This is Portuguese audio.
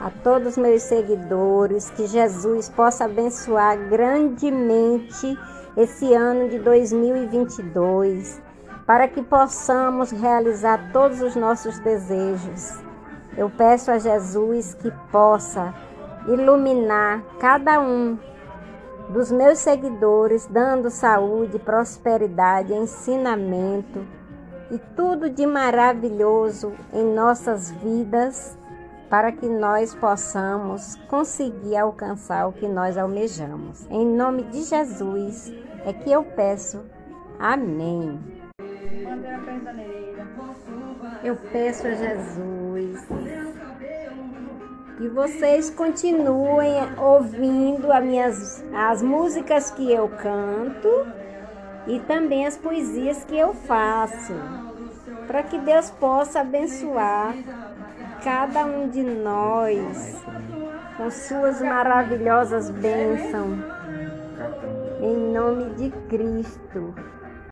a todos meus seguidores, que Jesus possa abençoar grandemente esse ano de 2022, para que possamos realizar todos os nossos desejos. Eu peço a Jesus que possa iluminar cada um dos meus seguidores, dando saúde, prosperidade, ensinamento e tudo de maravilhoso em nossas vidas, para que nós possamos conseguir alcançar o que nós almejamos. Em nome de Jesus é que eu peço. Amém. Eu peço a Jesus que vocês continuem ouvindo as, minhas, as músicas que eu canto e também as poesias que eu faço, para que Deus possa abençoar cada um de nós com suas maravilhosas bênçãos. Em nome de Cristo.